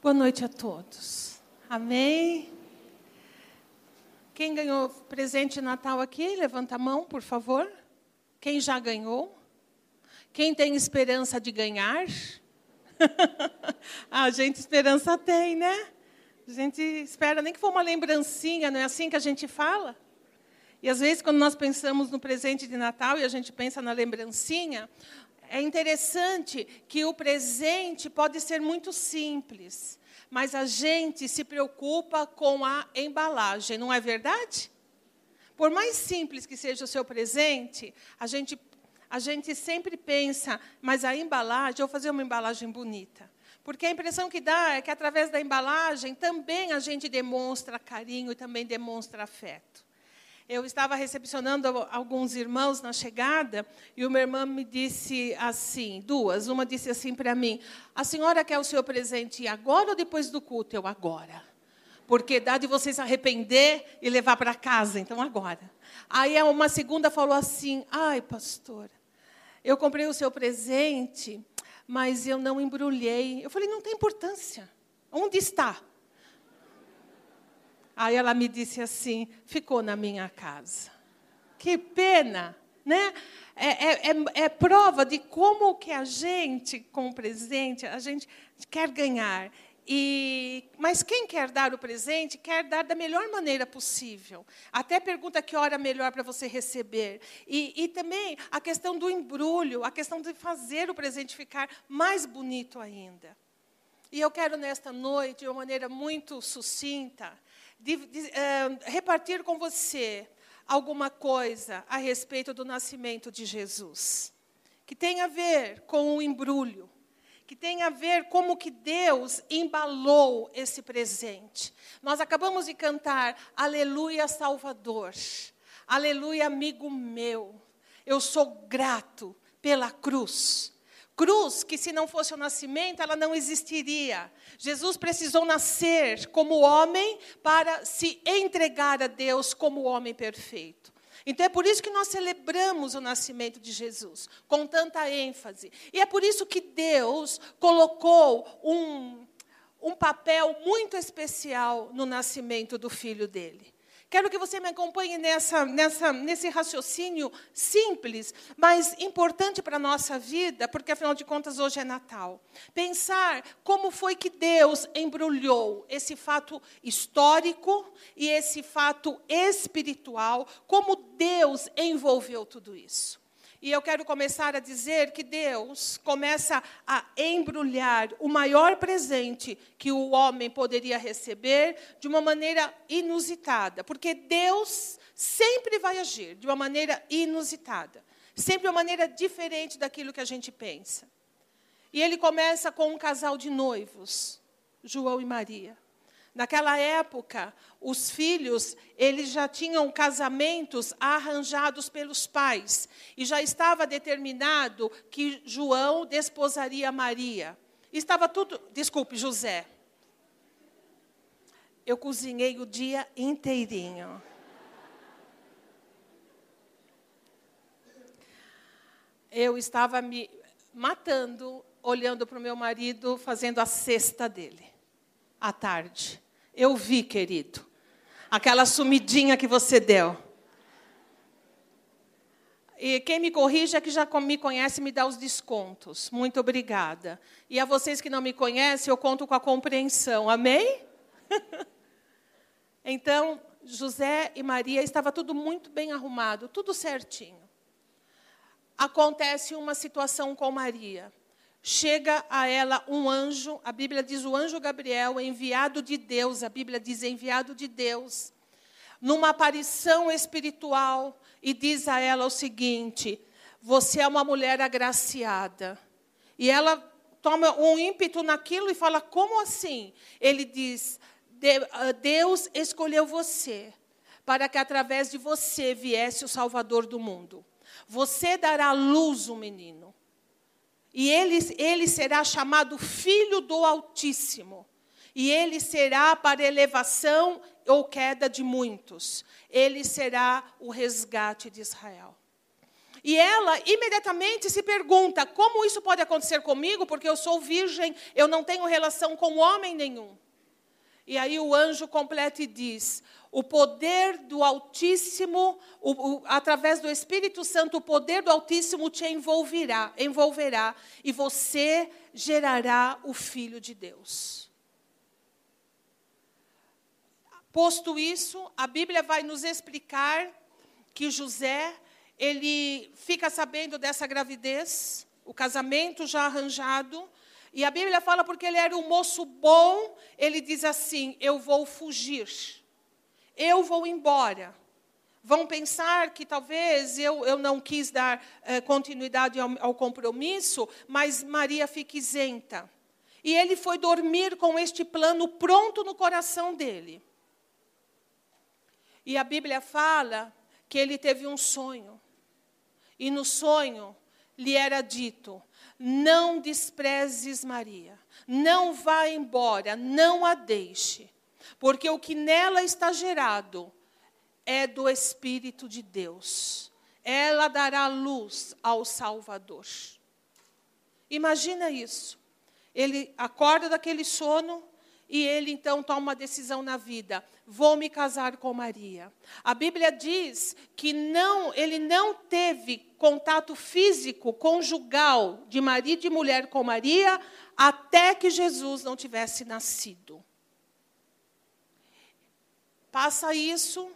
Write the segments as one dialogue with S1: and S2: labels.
S1: Boa noite a todos. Amém. Quem ganhou presente de Natal aqui, levanta a mão, por favor. Quem já ganhou? Quem tem esperança de ganhar? a gente esperança tem, né? A gente espera nem que for uma lembrancinha, não é assim que a gente fala? E às vezes, quando nós pensamos no presente de Natal e a gente pensa na lembrancinha, é interessante que o presente pode ser muito simples, mas a gente se preocupa com a embalagem, não é verdade? Por mais simples que seja o seu presente, a gente, a gente sempre pensa, mas a embalagem, eu vou fazer uma embalagem bonita. Porque a impressão que dá é que através da embalagem também a gente demonstra carinho e também demonstra afeto. Eu estava recepcionando alguns irmãos na chegada e uma irmã me disse assim, duas. Uma disse assim para mim: A senhora quer o seu presente agora ou depois do culto? Eu, agora. Porque dá de você se arrepender e levar para casa, então agora. Aí uma segunda falou assim: Ai, pastora, eu comprei o seu presente, mas eu não embrulhei. Eu falei: Não tem importância. Onde está? Aí ela me disse assim: ficou na minha casa. Que pena, né? É, é, é, é prova de como que a gente, com o presente, a gente quer ganhar. E, mas quem quer dar o presente, quer dar da melhor maneira possível. Até pergunta que hora melhor para você receber. E, e, também a questão do embrulho, a questão de fazer o presente ficar mais bonito ainda. E eu quero, nesta noite, de uma maneira muito sucinta, de, de, uh, repartir com você alguma coisa a respeito do nascimento de Jesus, que tem a ver com o embrulho, que tem a ver como que Deus embalou esse presente. Nós acabamos de cantar Aleluia Salvador, Aleluia amigo meu. Eu sou grato pela cruz cruz, que se não fosse o nascimento, ela não existiria. Jesus precisou nascer como homem para se entregar a Deus como homem perfeito. Então é por isso que nós celebramos o nascimento de Jesus, com tanta ênfase. E é por isso que Deus colocou um, um papel muito especial no nascimento do filho dele. Quero que você me acompanhe nessa, nessa, nesse raciocínio simples, mas importante para a nossa vida, porque afinal de contas hoje é Natal. Pensar como foi que Deus embrulhou esse fato histórico e esse fato espiritual, como Deus envolveu tudo isso. E eu quero começar a dizer que Deus começa a embrulhar o maior presente que o homem poderia receber de uma maneira inusitada. Porque Deus sempre vai agir de uma maneira inusitada. Sempre de uma maneira diferente daquilo que a gente pensa. E ele começa com um casal de noivos, João e Maria. Naquela época, os filhos, eles já tinham casamentos arranjados pelos pais e já estava determinado que João desposaria Maria. Estava tudo, desculpe, José. Eu cozinhei o dia inteirinho. Eu estava me matando, olhando para o meu marido, fazendo a cesta dele, à tarde. Eu vi, querido. Aquela sumidinha que você deu. E quem me corrige é que já me conhece me dá os descontos. Muito obrigada. E a vocês que não me conhecem, eu conto com a compreensão. Amém? então, José e Maria estava tudo muito bem arrumado, tudo certinho. Acontece uma situação com Maria chega a ela um anjo, a Bíblia diz o anjo Gabriel, enviado de Deus, a Bíblia diz enviado de Deus, numa aparição espiritual, e diz a ela o seguinte: Você é uma mulher agraciada. E ela toma um ímpeto naquilo e fala: Como assim? Ele diz: ah, Deus escolheu você para que através de você viesse o Salvador do mundo. Você dará luz um menino. E ele, ele será chamado Filho do Altíssimo. E ele será para elevação ou queda de muitos. Ele será o resgate de Israel. E ela imediatamente se pergunta: como isso pode acontecer comigo? Porque eu sou virgem, eu não tenho relação com homem nenhum. E aí o anjo completa e diz: o poder do Altíssimo, o, o, através do Espírito Santo, o poder do Altíssimo te envolverá, envolverá e você gerará o Filho de Deus. Posto isso, a Bíblia vai nos explicar que José, ele fica sabendo dessa gravidez, o casamento já arranjado, e a Bíblia fala porque ele era um moço bom, ele diz assim: Eu vou fugir eu vou embora. Vão pensar que talvez eu, eu não quis dar eh, continuidade ao, ao compromisso, mas Maria fica isenta. E ele foi dormir com este plano pronto no coração dele. E a Bíblia fala que ele teve um sonho. E no sonho lhe era dito: Não desprezes Maria, não vá embora, não a deixe, porque o que nela está gerado é do Espírito de Deus. Ela dará luz ao Salvador. Imagina isso. Ele acorda daquele sono e ele então toma uma decisão na vida: vou me casar com Maria. A Bíblia diz que não, ele não teve contato físico conjugal de marido e mulher com Maria até que Jesus não tivesse nascido. Passa isso.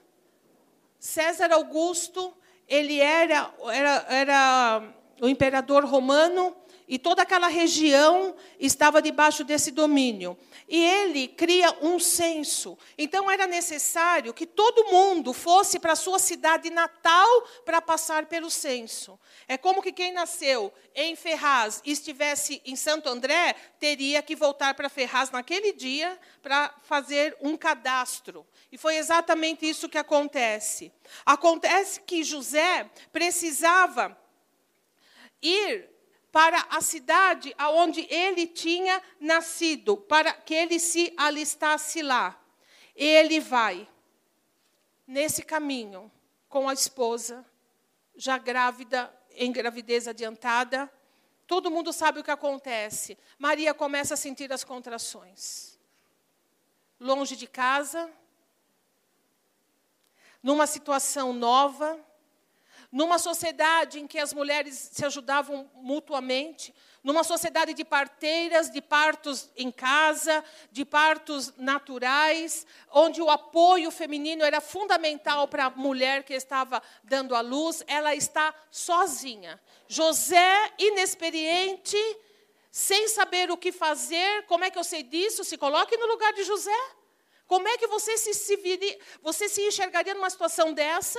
S1: César Augusto, ele era, era, era o imperador romano e toda aquela região estava debaixo desse domínio e ele cria um censo. Então era necessário que todo mundo fosse para a sua cidade natal para passar pelo censo. É como que quem nasceu em Ferraz e estivesse em Santo André, teria que voltar para Ferraz naquele dia para fazer um cadastro. E foi exatamente isso que acontece. Acontece que José precisava ir para a cidade aonde ele tinha nascido, para que ele se alistasse lá. Ele vai nesse caminho com a esposa, já grávida, em gravidez adiantada. Todo mundo sabe o que acontece. Maria começa a sentir as contrações. Longe de casa, numa situação nova, numa sociedade em que as mulheres se ajudavam mutuamente, numa sociedade de parteiras, de partos em casa, de partos naturais, onde o apoio feminino era fundamental para a mulher que estava dando à luz, ela está sozinha. José, inexperiente, sem saber o que fazer, como é que eu sei disso? Se coloque no lugar de José. Como é que você se, se, você se enxergaria numa situação dessa?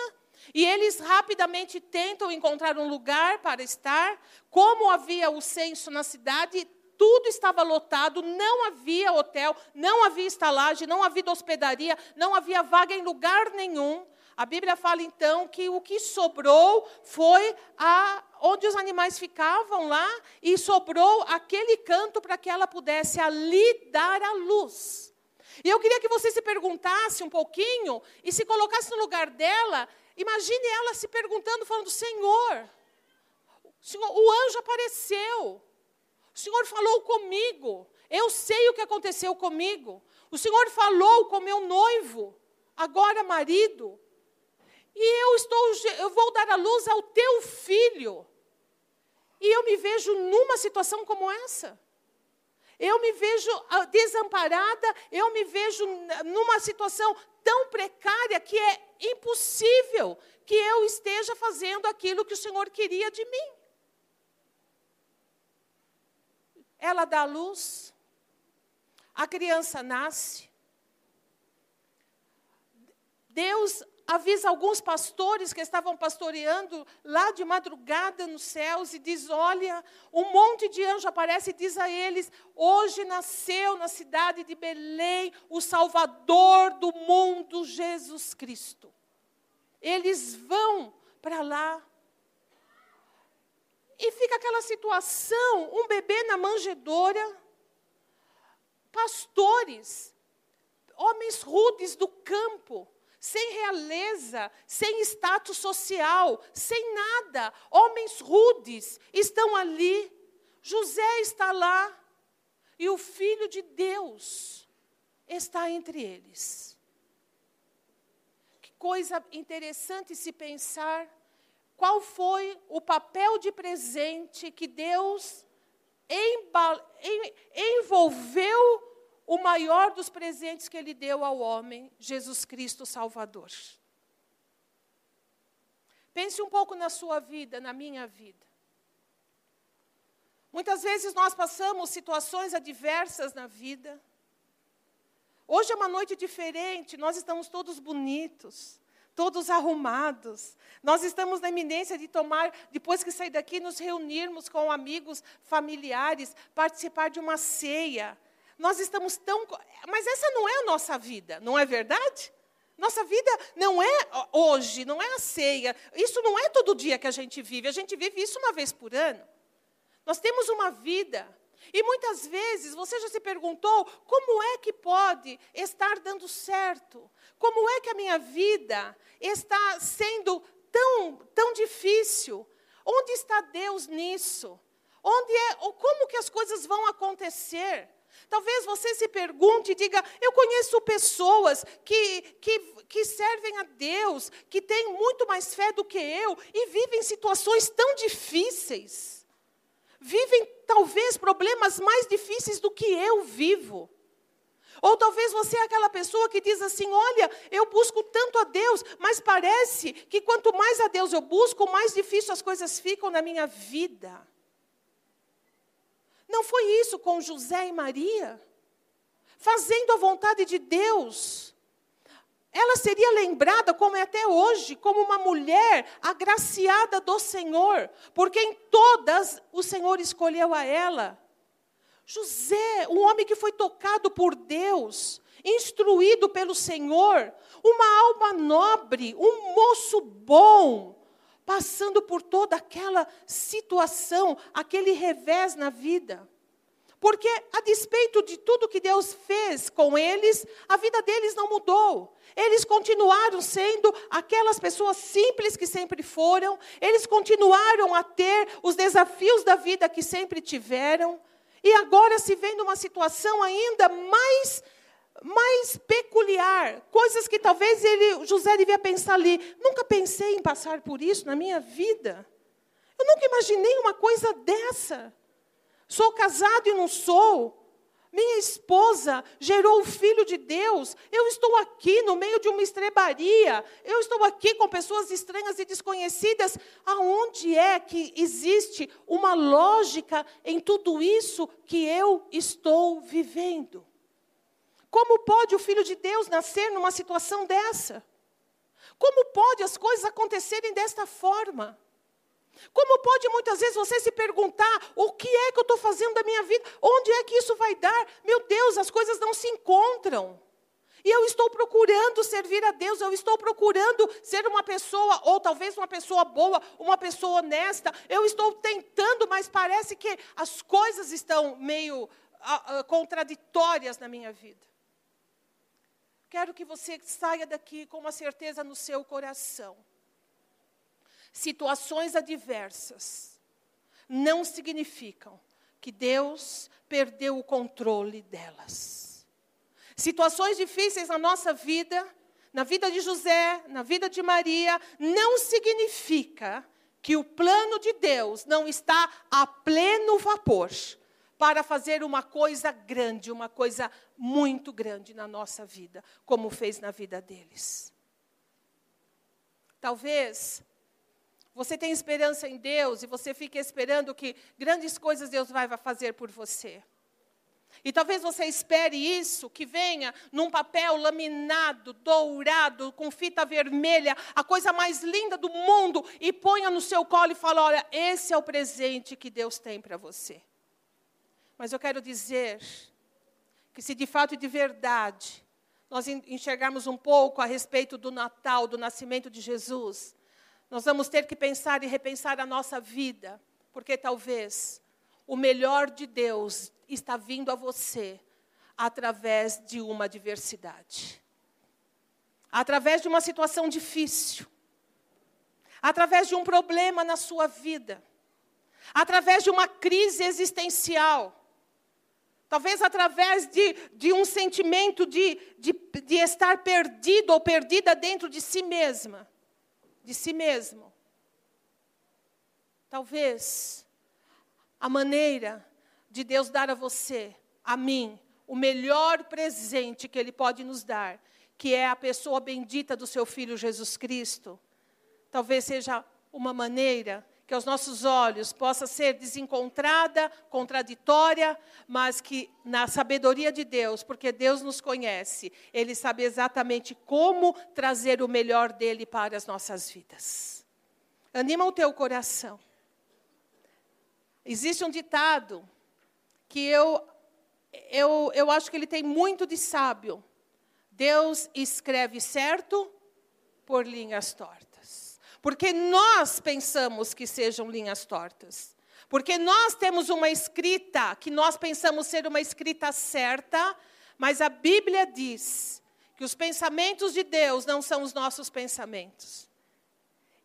S1: E eles rapidamente tentam encontrar um lugar para estar. Como havia o censo na cidade, tudo estava lotado, não havia hotel, não havia estalagem, não havia hospedaria, não havia vaga em lugar nenhum. A Bíblia fala então que o que sobrou foi a, onde os animais ficavam lá e sobrou aquele canto para que ela pudesse ali dar a luz. E eu queria que você se perguntasse um pouquinho e se colocasse no lugar dela Imagine ela se perguntando, falando: Senhor, Senhor, o anjo apareceu. O Senhor falou comigo. Eu sei o que aconteceu comigo. O Senhor falou com meu noivo, agora marido. E eu estou, eu vou dar a luz ao teu filho. E eu me vejo numa situação como essa. Eu me vejo ah, desamparada, eu me vejo numa situação tão precária que é impossível que eu esteja fazendo aquilo que o Senhor queria de mim. Ela dá luz, a criança nasce. Deus avisa alguns pastores que estavam pastoreando lá de madrugada nos céus e diz: Olha, um monte de anjo aparece e diz a eles: Hoje nasceu na cidade de Belém o Salvador do mundo, Jesus Cristo. Eles vão para lá. E fica aquela situação: um bebê na manjedoura, pastores, homens rudes do campo, sem realeza, sem status social, sem nada. Homens rudes estão ali. José está lá. E o Filho de Deus está entre eles. Que coisa interessante se pensar. Qual foi o papel de presente que Deus envolveu o maior dos presentes que ele deu ao homem, Jesus Cristo Salvador. Pense um pouco na sua vida, na minha vida. Muitas vezes nós passamos situações adversas na vida. Hoje é uma noite diferente, nós estamos todos bonitos, todos arrumados. Nós estamos na iminência de tomar, depois que sair daqui, nos reunirmos com amigos, familiares, participar de uma ceia. Nós estamos tão. Mas essa não é a nossa vida, não é verdade? Nossa vida não é hoje, não é a ceia. Isso não é todo dia que a gente vive. A gente vive isso uma vez por ano. Nós temos uma vida. E muitas vezes você já se perguntou como é que pode estar dando certo? Como é que a minha vida está sendo tão, tão difícil? Onde está Deus nisso? Onde é, como que as coisas vão acontecer? Talvez você se pergunte e diga: Eu conheço pessoas que, que, que servem a Deus, que têm muito mais fé do que eu e vivem situações tão difíceis. Vivem, talvez, problemas mais difíceis do que eu vivo. Ou talvez você é aquela pessoa que diz assim: Olha, eu busco tanto a Deus, mas parece que quanto mais a Deus eu busco, mais difícil as coisas ficam na minha vida. Não foi isso com José e Maria? Fazendo a vontade de Deus. Ela seria lembrada, como é até hoje, como uma mulher agraciada do Senhor, porque em todas o Senhor escolheu a ela. José, um homem que foi tocado por Deus, instruído pelo Senhor, uma alma nobre, um moço bom, passando por toda aquela situação, aquele revés na vida. Porque, a despeito de tudo que Deus fez com eles, a vida deles não mudou. Eles continuaram sendo aquelas pessoas simples que sempre foram, eles continuaram a ter os desafios da vida que sempre tiveram, e agora se vê numa situação ainda mais mais peculiar, coisas que talvez ele, José devia pensar ali. Nunca pensei em passar por isso na minha vida. Eu nunca imaginei uma coisa dessa. Sou casado e não sou. Minha esposa gerou o filho de Deus. Eu estou aqui no meio de uma estrebaria. Eu estou aqui com pessoas estranhas e desconhecidas. Aonde é que existe uma lógica em tudo isso que eu estou vivendo? Como pode o filho de Deus nascer numa situação dessa? Como pode as coisas acontecerem desta forma? Como pode muitas vezes você se perguntar: o que é que eu estou fazendo da minha vida? Onde é que isso vai dar? Meu Deus, as coisas não se encontram. E eu estou procurando servir a Deus, eu estou procurando ser uma pessoa, ou talvez uma pessoa boa, uma pessoa honesta. Eu estou tentando, mas parece que as coisas estão meio uh, uh, contraditórias na minha vida. Quero que você saia daqui com uma certeza no seu coração. Situações adversas não significam que Deus perdeu o controle delas. Situações difíceis na nossa vida, na vida de José, na vida de Maria, não significa que o plano de Deus não está a pleno vapor para fazer uma coisa grande, uma coisa muito grande na nossa vida, como fez na vida deles. Talvez você tenha esperança em Deus e você fique esperando que grandes coisas Deus vai fazer por você. E talvez você espere isso, que venha num papel laminado, dourado, com fita vermelha, a coisa mais linda do mundo, e ponha no seu colo e fala: olha, esse é o presente que Deus tem para você. Mas eu quero dizer que, se de fato e de verdade nós enxergarmos um pouco a respeito do Natal, do nascimento de Jesus, nós vamos ter que pensar e repensar a nossa vida, porque talvez o melhor de Deus está vindo a você através de uma adversidade. através de uma situação difícil, através de um problema na sua vida, através de uma crise existencial, talvez através de, de um sentimento de, de, de estar perdido ou perdida dentro de si mesma, de si mesmo. Talvez a maneira de Deus dar a você, a mim, o melhor presente que Ele pode nos dar, que é a pessoa bendita do Seu Filho Jesus Cristo, talvez seja uma maneira que aos nossos olhos possa ser desencontrada, contraditória, mas que na sabedoria de Deus, porque Deus nos conhece, Ele sabe exatamente como trazer o melhor dele para as nossas vidas. Anima o teu coração. Existe um ditado que eu, eu, eu acho que ele tem muito de sábio. Deus escreve certo por linhas tortas. Porque nós pensamos que sejam linhas tortas. Porque nós temos uma escrita que nós pensamos ser uma escrita certa, mas a Bíblia diz que os pensamentos de Deus não são os nossos pensamentos.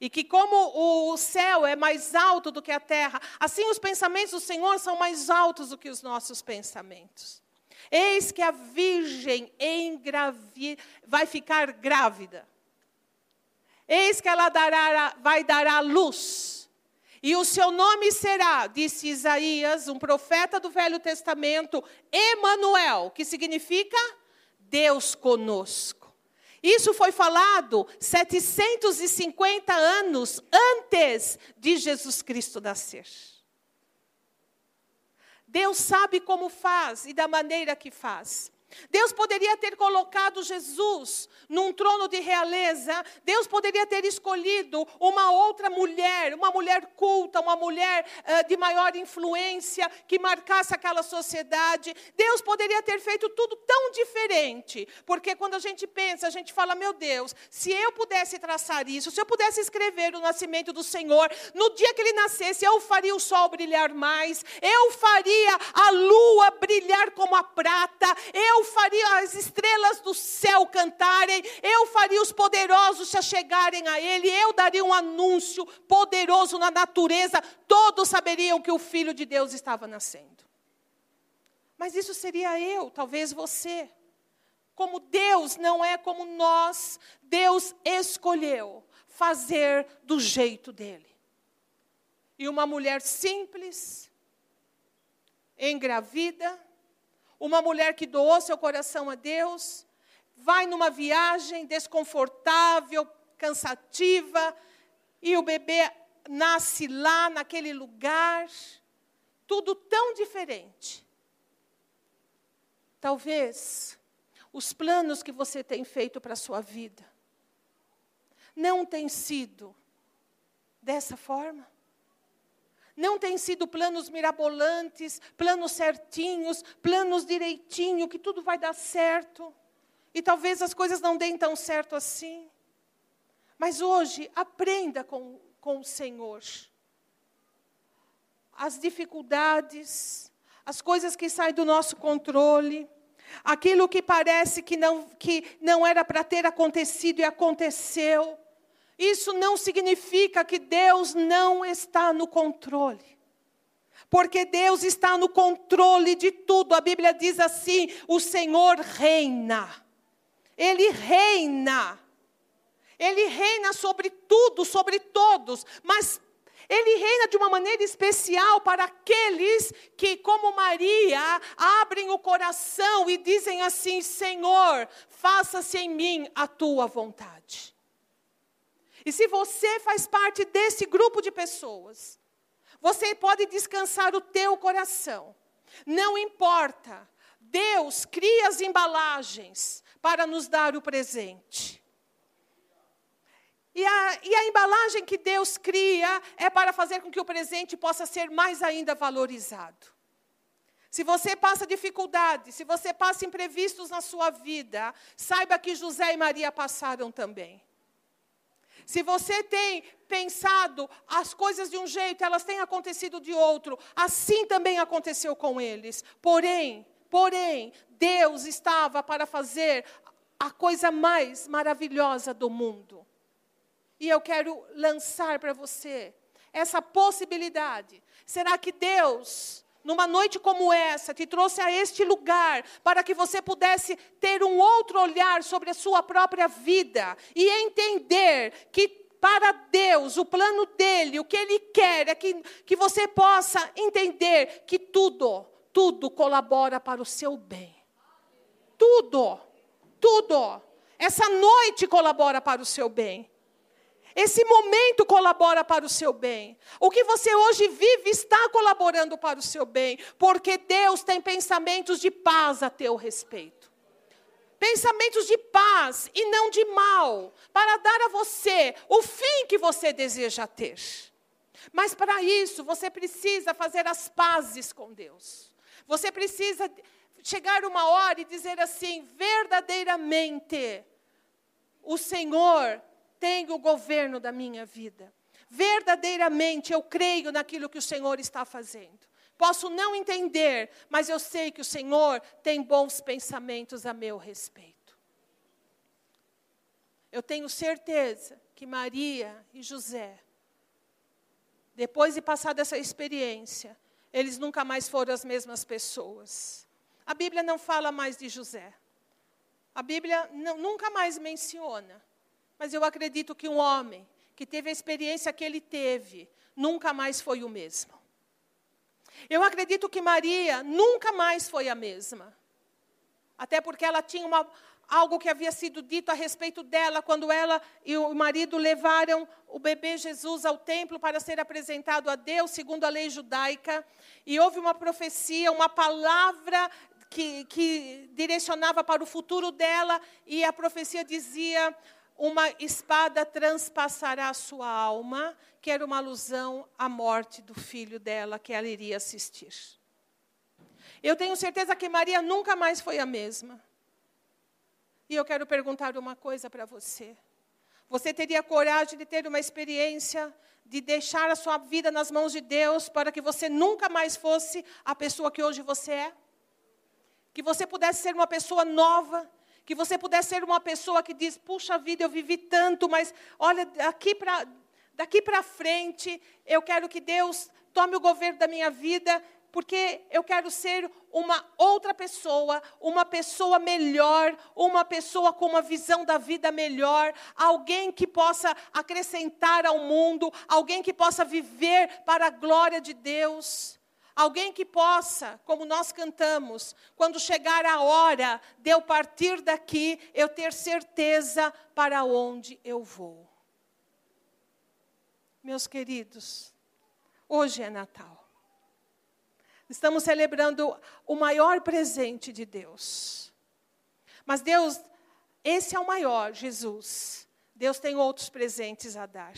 S1: E que, como o céu é mais alto do que a terra, assim os pensamentos do Senhor são mais altos do que os nossos pensamentos. Eis que a virgem engravi... vai ficar grávida. Eis que ela dará, vai dar à luz. E o seu nome será, disse Isaías, um profeta do Velho Testamento, Emanuel, que significa Deus conosco. Isso foi falado 750 anos antes de Jesus Cristo nascer. Deus sabe como faz e da maneira que faz. Deus poderia ter colocado Jesus num trono de realeza, Deus poderia ter escolhido uma outra mulher, uma mulher culta, uma mulher uh, de maior influência, que marcasse aquela sociedade. Deus poderia ter feito tudo tão diferente, porque quando a gente pensa, a gente fala: meu Deus, se eu pudesse traçar isso, se eu pudesse escrever o nascimento do Senhor, no dia que ele nascesse, eu faria o sol brilhar mais, eu faria a lua brilhar como a prata, eu eu faria as estrelas do céu cantarem, eu faria os poderosos se achegarem a Ele, eu daria um anúncio poderoso na natureza, todos saberiam que o Filho de Deus estava nascendo. Mas isso seria eu, talvez você. Como Deus não é como nós, Deus escolheu fazer do jeito dele. E uma mulher simples, engravida, uma mulher que doou seu coração a Deus, vai numa viagem desconfortável, cansativa, e o bebê nasce lá, naquele lugar, tudo tão diferente. Talvez os planos que você tem feito para a sua vida não têm sido dessa forma não têm sido planos mirabolantes, planos certinhos, planos direitinho, que tudo vai dar certo. E talvez as coisas não deem tão certo assim. Mas hoje, aprenda com, com o Senhor. As dificuldades, as coisas que saem do nosso controle, aquilo que parece que não, que não era para ter acontecido e aconteceu. Isso não significa que Deus não está no controle. Porque Deus está no controle de tudo. A Bíblia diz assim: o Senhor reina. Ele reina. Ele reina sobre tudo, sobre todos, mas ele reina de uma maneira especial para aqueles que, como Maria, abrem o coração e dizem assim: Senhor, faça-se em mim a tua vontade. E se você faz parte desse grupo de pessoas, você pode descansar o teu coração. Não importa. Deus cria as embalagens para nos dar o presente. E a, e a, embalagem que Deus cria é para fazer com que o presente possa ser mais ainda valorizado. Se você passa dificuldades, se você passa imprevistos na sua vida, saiba que José e Maria passaram também. Se você tem pensado as coisas de um jeito, elas têm acontecido de outro, assim também aconteceu com eles. Porém, porém, Deus estava para fazer a coisa mais maravilhosa do mundo. E eu quero lançar para você essa possibilidade. Será que Deus, numa noite como essa, te trouxe a este lugar para que você pudesse ter um outro olhar sobre a sua própria vida e entender que para Deus, o plano dele, o que ele quer é que, que você possa entender que tudo, tudo colabora para o seu bem. Tudo, tudo. Essa noite colabora para o seu bem. Esse momento colabora para o seu bem. O que você hoje vive está colaborando para o seu bem, porque Deus tem pensamentos de paz a teu respeito. Pensamentos de paz e não de mal, para dar a você o fim que você deseja ter. Mas para isso, você precisa fazer as pazes com Deus. Você precisa chegar uma hora e dizer assim: verdadeiramente, o Senhor tem o governo da minha vida. Verdadeiramente eu creio naquilo que o Senhor está fazendo. Posso não entender, mas eu sei que o Senhor tem bons pensamentos a meu respeito. Eu tenho certeza que Maria e José, depois de passar dessa experiência, eles nunca mais foram as mesmas pessoas. A Bíblia não fala mais de José. A Bíblia não, nunca mais menciona. Mas eu acredito que um homem que teve a experiência que ele teve, nunca mais foi o mesmo. Eu acredito que Maria nunca mais foi a mesma. Até porque ela tinha uma, algo que havia sido dito a respeito dela quando ela e o marido levaram o bebê Jesus ao templo para ser apresentado a Deus, segundo a lei judaica. E houve uma profecia, uma palavra que, que direcionava para o futuro dela, e a profecia dizia: uma espada transpassará a sua alma, que era uma alusão à morte do filho dela que ela iria assistir. Eu tenho certeza que Maria nunca mais foi a mesma. E eu quero perguntar uma coisa para você. Você teria coragem de ter uma experiência de deixar a sua vida nas mãos de Deus para que você nunca mais fosse a pessoa que hoje você é? Que você pudesse ser uma pessoa nova, que você pudesse ser uma pessoa que diz: puxa vida, eu vivi tanto, mas olha, daqui para daqui para frente, eu quero que Deus tome o governo da minha vida, porque eu quero ser uma outra pessoa, uma pessoa melhor, uma pessoa com uma visão da vida melhor, alguém que possa acrescentar ao mundo, alguém que possa viver para a glória de Deus. Alguém que possa, como nós cantamos, quando chegar a hora de eu partir daqui, eu ter certeza para onde eu vou. Meus queridos, hoje é Natal. Estamos celebrando o maior presente de Deus. Mas Deus, esse é o maior, Jesus. Deus tem outros presentes a dar.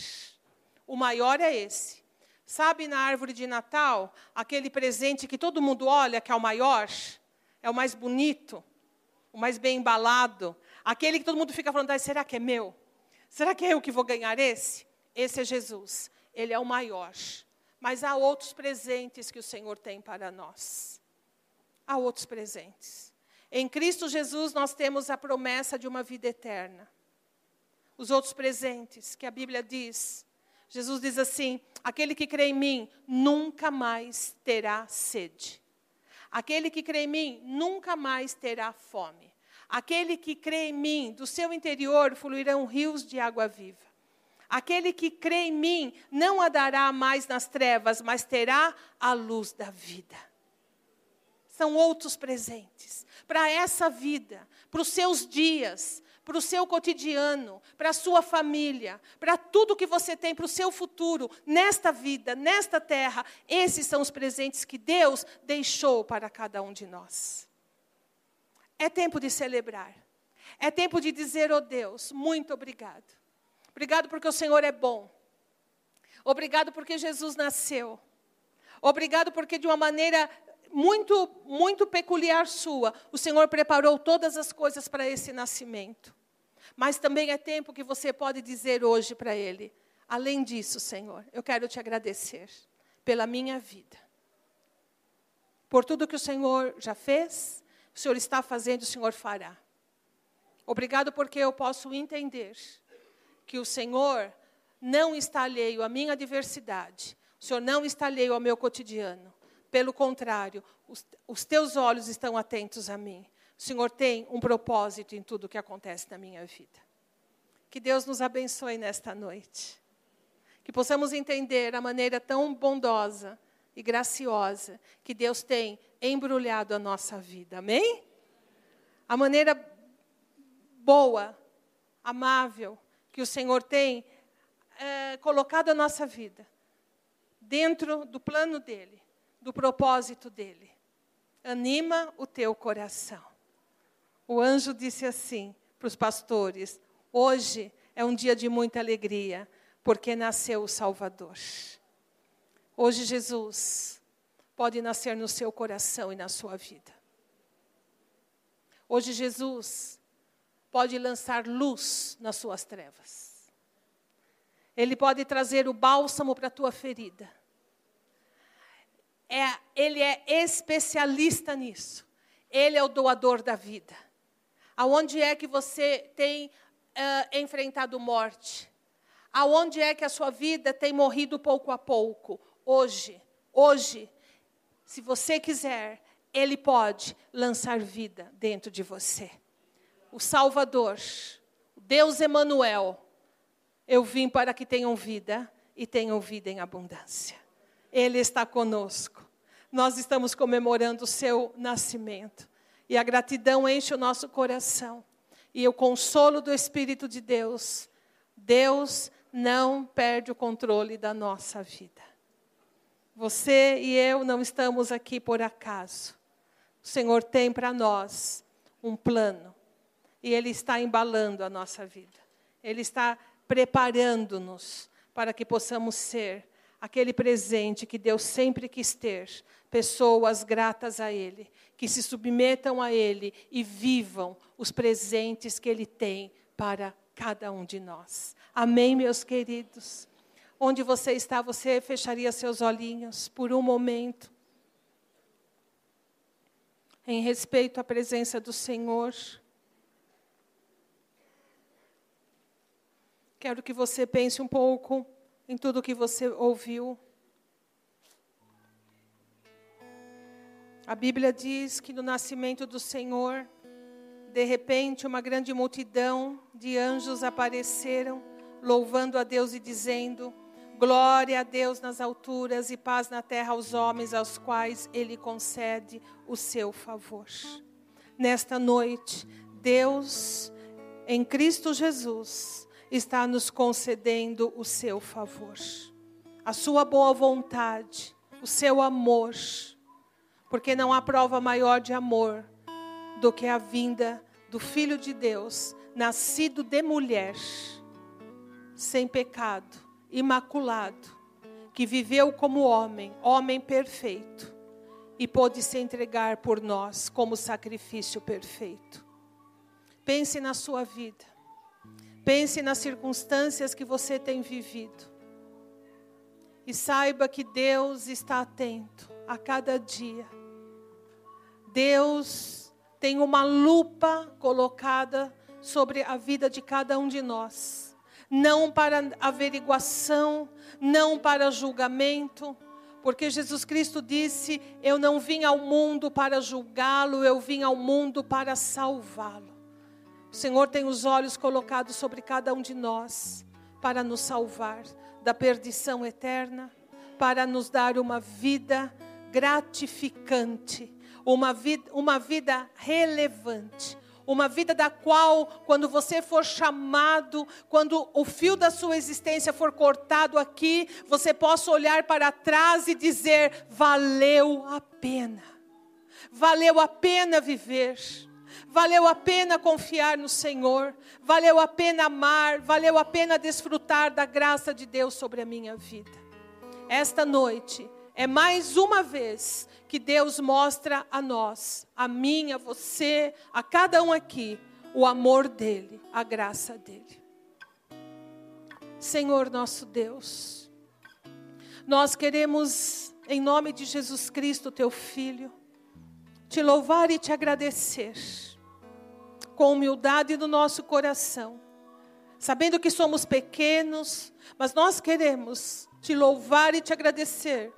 S1: O maior é esse. Sabe na árvore de Natal, aquele presente que todo mundo olha, que é o maior, é o mais bonito, o mais bem embalado, aquele que todo mundo fica falando, ah, será que é meu? Será que é eu que vou ganhar esse? Esse é Jesus. Ele é o maior. Mas há outros presentes que o Senhor tem para nós. Há outros presentes. Em Cristo Jesus nós temos a promessa de uma vida eterna. Os outros presentes que a Bíblia diz Jesus diz assim: aquele que crê em mim nunca mais terá sede. Aquele que crê em mim nunca mais terá fome. Aquele que crê em mim, do seu interior fluirão rios de água viva. Aquele que crê em mim não andará mais nas trevas, mas terá a luz da vida. São outros presentes para essa vida, para os seus dias, para o seu cotidiano, para a sua família, para tudo que você tem, para o seu futuro, nesta vida, nesta terra. Esses são os presentes que Deus deixou para cada um de nós. É tempo de celebrar. É tempo de dizer, oh Deus, muito obrigado. Obrigado porque o Senhor é bom. Obrigado porque Jesus nasceu. Obrigado porque de uma maneira muito, muito peculiar sua, o Senhor preparou todas as coisas para esse nascimento. Mas também é tempo que você pode dizer hoje para Ele: além disso, Senhor, eu quero te agradecer pela minha vida, por tudo que o Senhor já fez, o Senhor está fazendo, o Senhor fará. Obrigado porque eu posso entender que o Senhor não está alheio à minha adversidade. O Senhor não está alheio ao meu cotidiano. Pelo contrário, os, os teus olhos estão atentos a mim. O Senhor tem um propósito em tudo que acontece na minha vida. Que Deus nos abençoe nesta noite. Que possamos entender a maneira tão bondosa e graciosa que Deus tem embrulhado a nossa vida. Amém? A maneira boa, amável que o Senhor tem é, colocado a nossa vida dentro do plano dele, do propósito dele. Anima o teu coração. O anjo disse assim para os pastores: Hoje é um dia de muita alegria, porque nasceu o Salvador. Hoje Jesus pode nascer no seu coração e na sua vida. Hoje Jesus pode lançar luz nas suas trevas. Ele pode trazer o bálsamo para a tua ferida. É, ele é especialista nisso. Ele é o doador da vida. Aonde é que você tem uh, enfrentado morte? Aonde é que a sua vida tem morrido pouco a pouco? Hoje, hoje, se você quiser, Ele pode lançar vida dentro de você. O Salvador, o Deus Emanuel, eu vim para que tenham vida e tenham vida em abundância. Ele está conosco. Nós estamos comemorando o seu nascimento. E a gratidão enche o nosso coração. E o consolo do Espírito de Deus. Deus não perde o controle da nossa vida. Você e eu não estamos aqui por acaso. O Senhor tem para nós um plano. E Ele está embalando a nossa vida. Ele está preparando-nos para que possamos ser aquele presente que Deus sempre quis ter, pessoas gratas a Ele, que se submetam a Ele e vivam os presentes que Ele tem para cada um de nós. Amém, meus queridos? Onde você está, você fecharia seus olhinhos por um momento, em respeito à presença do Senhor. Quero que você pense um pouco em tudo que você ouviu. A Bíblia diz que no nascimento do Senhor, de repente, uma grande multidão de anjos apareceram, louvando a Deus e dizendo: Glória a Deus nas alturas e paz na terra aos homens aos quais Ele concede o seu favor. Nesta noite, Deus, em Cristo Jesus, está nos concedendo o seu favor, a sua boa vontade, o seu amor, porque não há prova maior de amor do que a vinda do Filho de Deus, nascido de mulher, sem pecado, imaculado, que viveu como homem, homem perfeito, e pôde se entregar por nós como sacrifício perfeito. Pense na sua vida, pense nas circunstâncias que você tem vivido, e saiba que Deus está atento a cada dia. Deus tem uma lupa colocada sobre a vida de cada um de nós. Não para averiguação, não para julgamento, porque Jesus Cristo disse: Eu não vim ao mundo para julgá-lo, eu vim ao mundo para salvá-lo. O Senhor tem os olhos colocados sobre cada um de nós para nos salvar da perdição eterna, para nos dar uma vida gratificante uma vida, uma vida relevante. Uma vida da qual, quando você for chamado, quando o fio da sua existência for cortado aqui, você possa olhar para trás e dizer: valeu a pena. Valeu a pena viver. Valeu a pena confiar no Senhor, valeu a pena amar, valeu a pena desfrutar da graça de Deus sobre a minha vida. Esta noite é mais uma vez que Deus mostra a nós, a mim, a você, a cada um aqui, o amor dEle, a graça dEle. Senhor nosso Deus, nós queremos, em nome de Jesus Cristo, Teu Filho, te louvar e te agradecer com humildade no nosso coração, sabendo que somos pequenos, mas nós queremos te louvar e te agradecer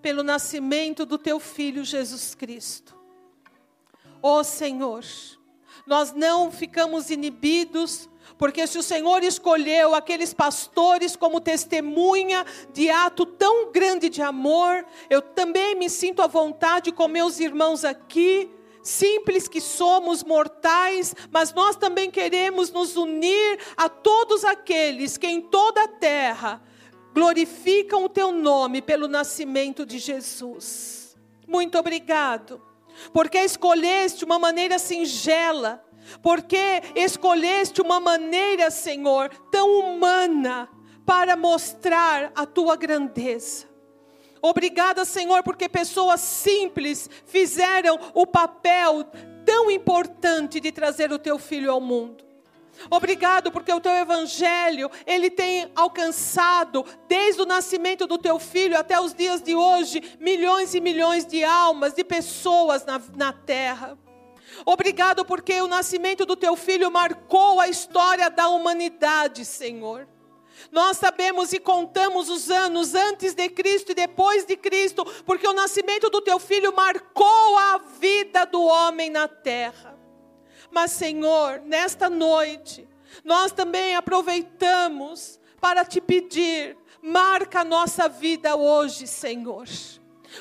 S1: pelo nascimento do teu filho Jesus Cristo. Ó oh, Senhor, nós não ficamos inibidos, porque se o Senhor escolheu aqueles pastores como testemunha de ato tão grande de amor, eu também me sinto à vontade com meus irmãos aqui, simples que somos mortais, mas nós também queremos nos unir a todos aqueles que em toda a terra glorificam o teu nome pelo nascimento de Jesus. Muito obrigado porque escolheste uma maneira singela, porque escolheste uma maneira, Senhor, tão humana para mostrar a tua grandeza. Obrigada, Senhor, porque pessoas simples fizeram o papel tão importante de trazer o teu filho ao mundo. Obrigado porque o teu evangelho, ele tem alcançado desde o nascimento do teu filho até os dias de hoje, milhões e milhões de almas, de pessoas na, na terra. Obrigado porque o nascimento do teu filho marcou a história da humanidade, Senhor. Nós sabemos e contamos os anos antes de Cristo e depois de Cristo, porque o nascimento do teu filho marcou a vida do homem na terra. Mas, Senhor, nesta noite, nós também aproveitamos para te pedir, marca a nossa vida hoje, Senhor.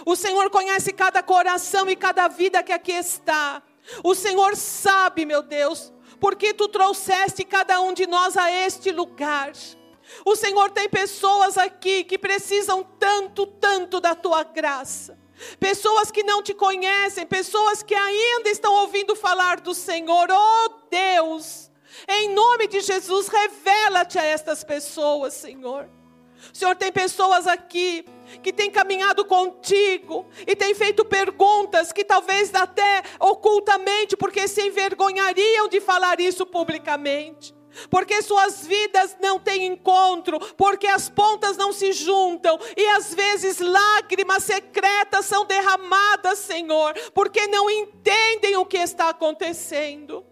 S1: O Senhor conhece cada coração e cada vida que aqui está. O Senhor sabe, meu Deus, porque tu trouxeste cada um de nós a este lugar. O Senhor tem pessoas aqui que precisam tanto, tanto da tua graça pessoas que não te conhecem, pessoas que ainda estão ouvindo falar do Senhor. Oh Deus, em nome de Jesus, revela-te a estas pessoas, Senhor. Senhor tem pessoas aqui que têm caminhado contigo e têm feito perguntas que talvez até ocultamente, porque se envergonhariam de falar isso publicamente porque suas vidas não têm encontro, porque as pontas não se juntam e às vezes lágrimas secretas são derramadas, Senhor, porque não entendem o que está acontecendo.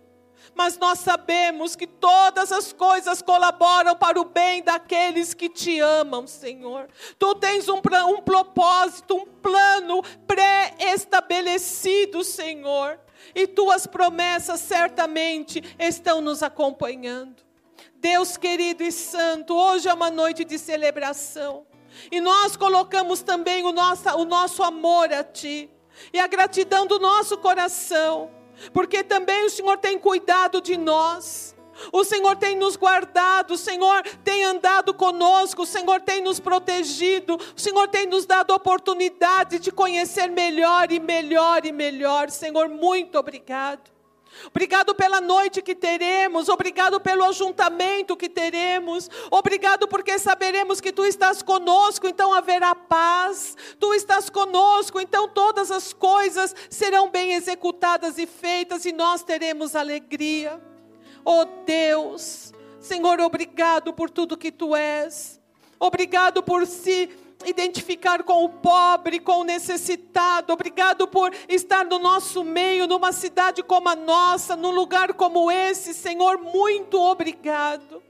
S1: Mas nós sabemos que todas as coisas colaboram para o bem daqueles que te amam, Senhor. Tu tens um, um propósito, um plano pré-estabelecido, Senhor e tuas promessas certamente estão nos acompanhando. Deus querido e santo, hoje é uma noite de celebração. E nós colocamos também o nosso, o nosso amor a Ti e a gratidão do nosso coração, porque também o Senhor tem cuidado de nós. O Senhor tem nos guardado, o Senhor tem andado conosco, o Senhor tem nos protegido, o Senhor tem nos dado oportunidade de conhecer melhor e melhor e melhor. Senhor, muito obrigado. Obrigado pela noite que teremos, obrigado pelo ajuntamento que teremos, obrigado porque saberemos que tu estás conosco, então haverá paz, tu estás conosco, então todas as coisas serão bem executadas e feitas e nós teremos alegria. Oh Deus, Senhor, obrigado por tudo que tu és. Obrigado por se identificar com o pobre, com o necessitado. Obrigado por estar no nosso meio, numa cidade como a nossa, num lugar como esse, Senhor, muito obrigado.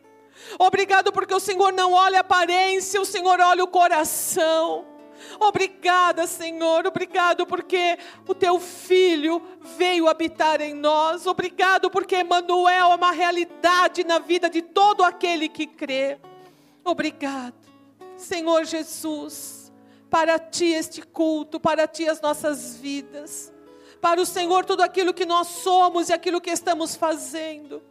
S1: Obrigado porque o Senhor não olha a aparência, o Senhor olha o coração. Obrigada, Senhor, obrigado porque o teu filho veio habitar em nós. Obrigado porque Emmanuel é uma realidade na vida de todo aquele que crê. Obrigado, Senhor Jesus, para ti este culto, para ti as nossas vidas. Para o Senhor tudo aquilo que nós somos e aquilo que estamos fazendo.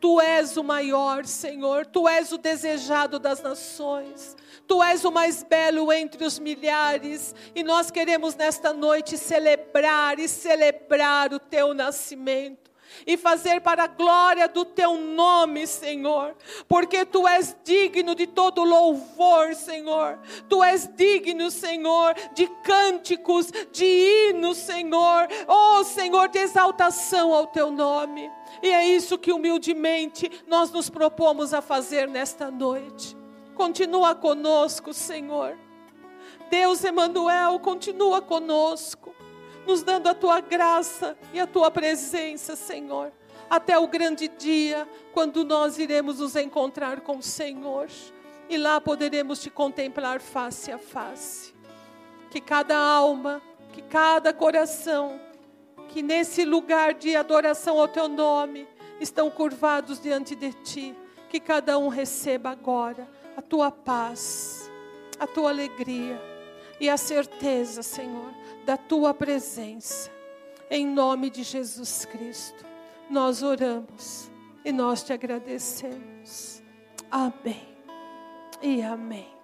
S1: Tu és o maior, Senhor, tu és o desejado das nações. Tu és o mais belo entre os milhares, e nós queremos nesta noite celebrar e celebrar o teu nascimento e fazer para a glória do teu nome, Senhor, porque tu és digno de todo louvor, Senhor. Tu és digno, Senhor, de cânticos, de hinos, Senhor. Oh, Senhor, de exaltação ao teu nome. E é isso que humildemente nós nos propomos a fazer nesta noite. Continua conosco, Senhor. Deus Emanuel, continua conosco, nos dando a tua graça e a tua presença, Senhor. até o grande dia, quando nós iremos nos encontrar com o Senhor e lá poderemos te contemplar face a face. Que cada alma, que cada coração, que nesse lugar de adoração ao teu nome estão curvados diante de ti, que cada um receba agora a tua paz, a tua alegria e a certeza, Senhor, da tua presença. Em nome de Jesus Cristo, nós oramos e nós te agradecemos. Amém e amém.